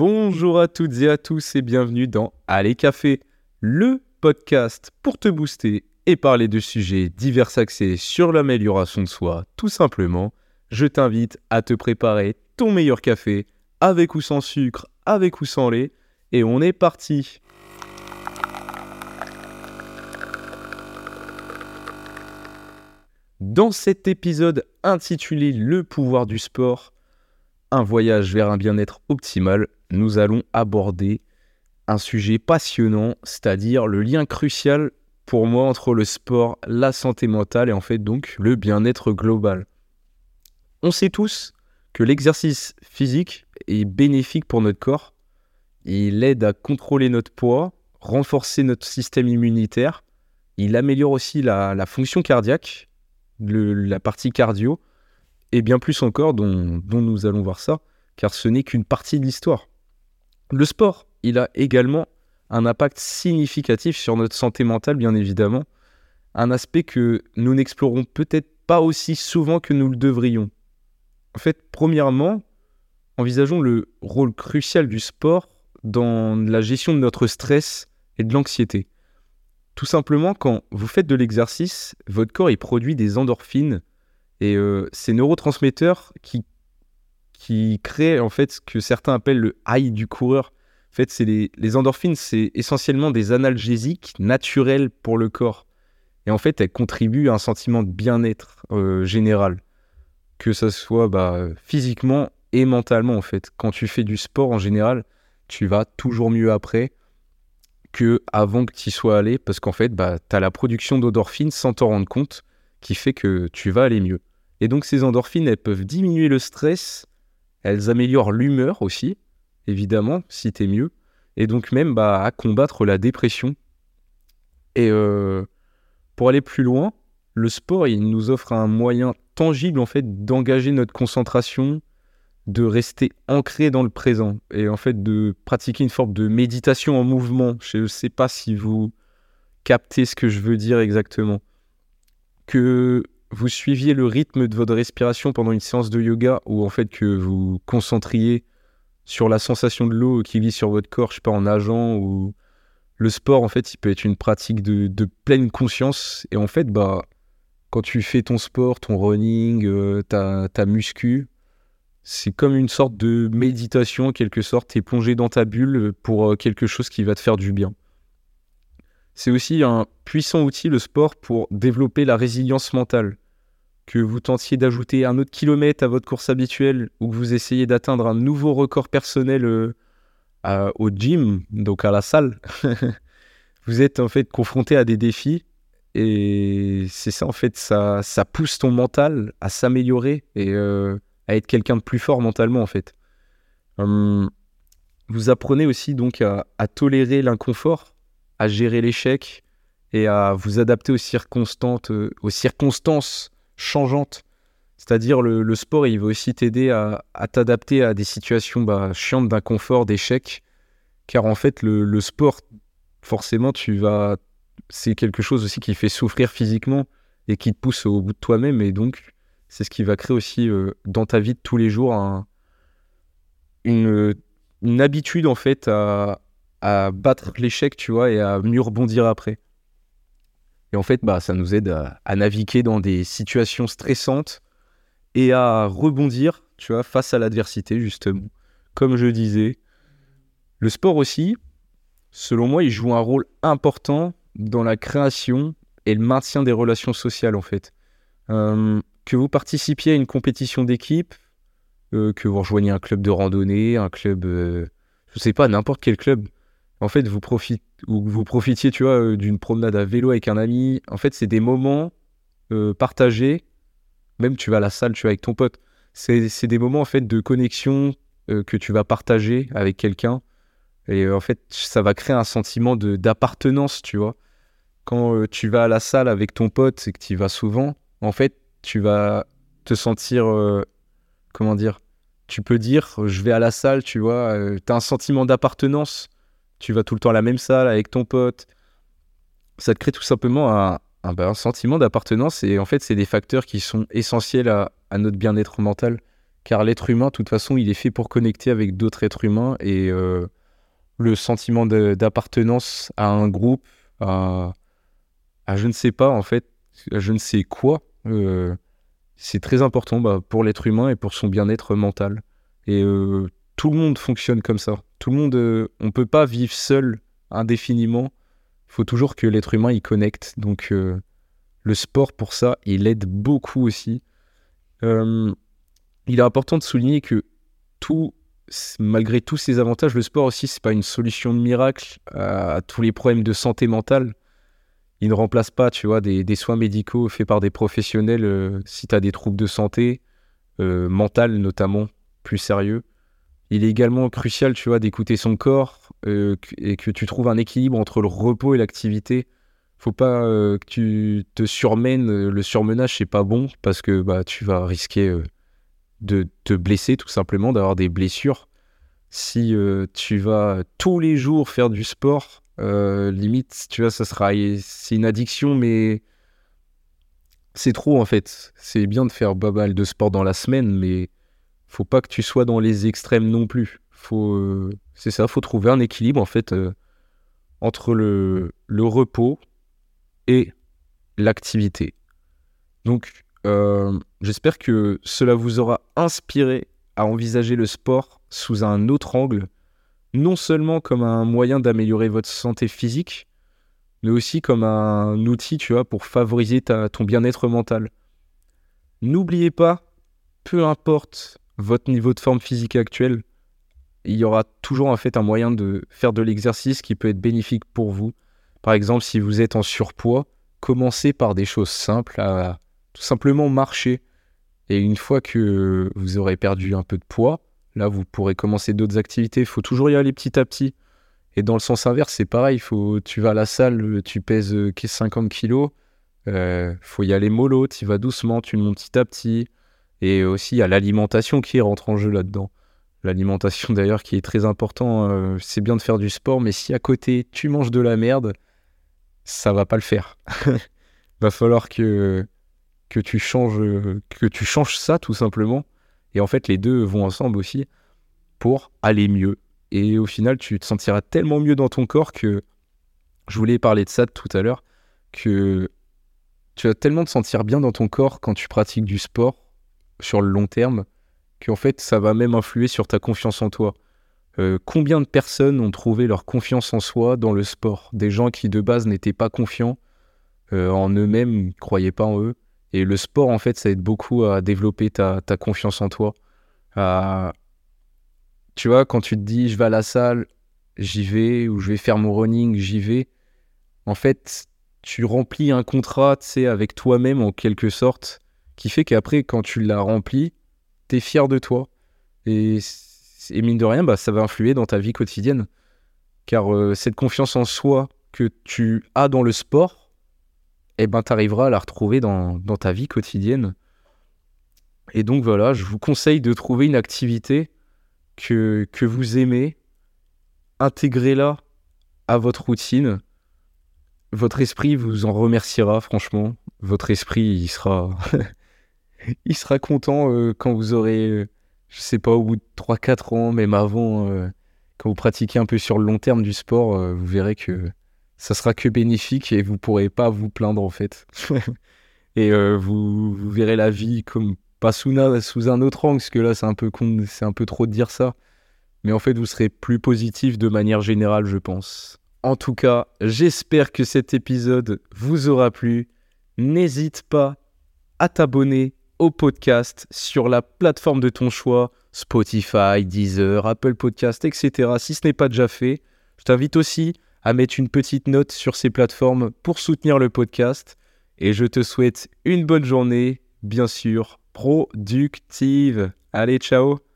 Bonjour à toutes et à tous et bienvenue dans Allez Café, le podcast pour te booster et parler de sujets divers axés sur l'amélioration de soi. Tout simplement, je t'invite à te préparer ton meilleur café, avec ou sans sucre, avec ou sans lait, et on est parti. Dans cet épisode intitulé Le pouvoir du sport, un voyage vers un bien-être optimal, nous allons aborder un sujet passionnant, c'est-à-dire le lien crucial pour moi entre le sport, la santé mentale et en fait donc le bien-être global. On sait tous que l'exercice physique est bénéfique pour notre corps. Il aide à contrôler notre poids, renforcer notre système immunitaire. Il améliore aussi la fonction cardiaque la partie cardio, et bien plus encore dont, nous allons voir ça, car ce n'est qu'une partie de l'histoire. Le sport, il a également un impact significatif sur notre santé mentale, bien évidemment, un aspect que nous n'explorons peut-être pas aussi souvent que nous le devrions. En fait, premièrement, envisageons le rôle crucial du sport dans la gestion de notre stress et de l'anxiété. Tout simplement, quand vous faites de l'exercice, votre corps produit des endorphines et euh, ces neurotransmetteurs qui, qui créent en fait ce que certains appellent le high du coureur. En fait, c'est les, endorphines, c'est essentiellement des analgésiques naturels pour le corps. Et en fait, elles contribuent à un sentiment de bien-être euh, général, que ce soit bah, physiquement et mentalement en fait. Quand tu fais du sport en général, tu vas toujours mieux après que avant que tu y sois allé, parce qu'en fait, bah, tu as la production d'endorphines sans t'en rendre compte, qui fait que tu vas aller mieux. Et donc ces endorphines, elles peuvent diminuer le stress, elles améliorent l'humeur aussi, évidemment, si tu es mieux, et donc même bah, à combattre la dépression. Et euh, pour aller plus loin, le sport, il nous offre un moyen tangible en fait d'engager notre concentration, de rester ancré dans le présent et en fait de pratiquer une forme de méditation en mouvement. Je ne sais pas si vous captez ce que je veux dire exactement. Que vous suiviez le rythme de votre respiration pendant une séance de yoga ou en fait que vous concentriez sur la sensation de l'eau qui vit sur votre corps, je sais pas, en nageant ou le sport en fait il peut être une pratique de, pleine conscience et en fait bah quand tu fais ton sport, ton running, euh, ta, muscu, c'est comme une sorte de méditation, en quelque sorte. Tu es plongé dans ta bulle pour euh, quelque chose qui va te faire du bien. C'est aussi un puissant outil, le sport, pour développer la résilience mentale. Que vous tentiez d'ajouter un autre kilomètre à votre course habituelle ou que vous essayez d'atteindre un nouveau record personnel euh, au gym, donc à la salle, vous êtes en fait confronté à des défis et c'est ça en fait, ça, pousse ton mental à s'améliorer et euh, à être quelqu'un de plus fort mentalement en fait. Hum, vous apprenez aussi donc à, tolérer l'inconfort, à gérer l'échec et à vous adapter aux circonstances, euh, circonstances changeantes. C'est-à-dire le, sport, il va aussi t'aider à, t'adapter à des situations bah, chiantes d'inconfort, d'échec. Car en fait, le, le, sport, forcément, tu vas, c'est quelque chose aussi qui fait souffrir physiquement et qui te pousse au bout de toi-même. Et donc, c'est ce qui va créer aussi euh, dans ta vie de tous les jours une, habitude en fait à, battre l'échec, tu vois, et à mieux rebondir après. Et en fait, bah, ça nous aide à, naviguer dans des situations stressantes et à rebondir, tu vois, face à l'adversité, justement. Comme je disais, le sport aussi, selon moi, il joue un rôle important dans la création et le maintien des relations sociales, en fait. Euh, que vous participiez à une compétition d'équipe, euh, que vous rejoigniez un club de randonnée, un club, euh, je sais pas, n'importe quel club. En fait, vous, profite, ou vous profitiez, tu vois, euh, d'une promenade à vélo avec un ami. En fait, c'est des moments partagés. Même tu vas à la salle, tu vas avec ton pote. C'est des moments en fait de connexion que tu vas partager avec quelqu'un. Et en fait, ça va créer un sentiment d'appartenance, tu vois. Quand tu vas à la salle avec ton pote et que tu y vas souvent, en fait, tu vas te sentir, euh, comment dire, tu peux dire, je vais à la salle, tu vois, euh, tu as un sentiment d'appartenance, tu vas tout le temps à la même salle avec ton pote. Ça te crée tout simplement un, bah, sentiment d'appartenance et en fait, c'est des facteurs qui sont essentiels à, notre bien-être mental car l'être humain, de toute façon, il est fait pour connecter avec d'autres êtres humains et euh, le sentiment d'appartenance à un groupe, à, je ne sais pas, en fait, à je ne sais quoi, euh, c'est très important bah, pour l'être humain et pour son bien-être mental. Et euh, tout le monde fonctionne comme ça. Tout le monde, on ne peut pas vivre seul indéfiniment. Il faut toujours que l'être humain y connecte. Donc, le sport, pour ça, il aide beaucoup aussi. Euh, il est important de souligner que tout, malgré tous ces avantages, le sport aussi, c'est pas une solution de miracle à, tous les problèmes de santé mentale. Il ne remplace pas, tu vois, des, soins médicaux faits par des professionnels euh, si tu as des troubles de santé, euh, mentale notamment, plus sérieux. Il est également crucial, tu vois, d'écouter son corps et que tu trouves un équilibre entre le repos et l'activité faut pas euh, que tu te surmènes. Euh, le surmenage, c'est pas bon parce que bah, tu vas risquer euh, de te blesser tout simplement, d'avoir des blessures. Si tu vas tous les jours faire du sport, limite, tu vois, ça sera. C'est une addiction, mais c'est trop en fait. C'est bien de faire pas mal de sport dans la semaine, mais faut pas que tu sois dans les extrêmes non plus. Faut, c'est ça, faut trouver un équilibre en fait entre le, repos et l'activité. Donc, euh, j'espère que cela vous aura inspiré à envisager le sport sous un autre angle, non seulement comme un moyen d'améliorer votre santé physique, mais aussi comme un outil, tu pour favoriser ton bien-être mental. N'oubliez pas, peu importe votre niveau de forme physique actuel, il y aura toujours en fait un moyen de faire de l'exercice qui peut être bénéfique pour vous. Par exemple, si vous êtes en surpoids, commencez par des choses simples, à tout simplement marcher. Et une fois que vous aurez perdu un peu de poids, là, vous pourrez commencer d'autres activités. Il faut toujours y aller petit à petit. Et dans le sens inverse, c'est pareil. Faut, tu vas à la salle, tu pèses 50 euh, kilos. Euh, faut y aller mollo, tu vas doucement, tu montes petit à petit. Et aussi, il y a l'alimentation qui rentre en jeu là-dedans. L'alimentation d'ailleurs qui est très important. Euh, c'est bien de faire du sport, mais si à côté tu manges de la merde, ça va pas le faire. va falloir que, que, tu changes, que tu changes ça tout simplement. Et en fait, les deux vont ensemble aussi pour aller mieux. Et au final, tu te sentiras tellement mieux dans ton corps que je voulais parler de ça tout à l'heure, que tu vas tellement te sentir bien dans ton corps quand tu pratiques du sport sur le long terme, qu'en fait, ça va même influer sur ta confiance en toi. Euh, combien de personnes ont trouvé leur confiance en soi dans le sport? Des gens qui de base n'étaient pas confiants euh, en eux-mêmes, ne croyaient pas en eux. Et le sport, en fait, ça aide beaucoup à développer ta, confiance en toi. Tu vois, quand tu te dis je vais à la salle, j'y vais, ou je vais faire mon running, j'y vais, en fait, tu remplis un contrat, tu avec toi-même en quelque sorte, qui fait qu'après, quand tu l'as rempli, tu es fier de toi. Et et mine de rien, bah, ça va influer dans ta vie quotidienne. Car euh, cette confiance en soi que tu as dans le sport, eh ben, tu arriveras à la retrouver dans, ta vie quotidienne. Et donc voilà, je vous conseille de trouver une activité que, que vous aimez, intégrez-la à votre routine. Votre esprit vous en remerciera, franchement. Votre esprit, il sera, il sera content euh, quand vous aurez je sais pas, au bout de 3-4 ans, même avant, euh, quand vous pratiquez un peu sur le long terme du sport, euh, vous verrez que ça sera que bénéfique et vous pourrez pas vous plaindre en fait. et euh, vous, verrez la vie comme pas sous, sous un autre angle, parce que là c'est un peu c'est un peu trop de dire ça. Mais en fait, vous serez plus positif de manière générale, je pense. En tout cas, j'espère que cet épisode vous aura plu. N'hésite pas à t'abonner au podcast sur la plateforme de ton choix, Spotify, Deezer, Apple Podcast, etc. Si ce n'est pas déjà fait, je t'invite aussi à mettre une petite note sur ces plateformes pour soutenir le podcast. Et je te souhaite une bonne journée, bien sûr, productive. Allez, ciao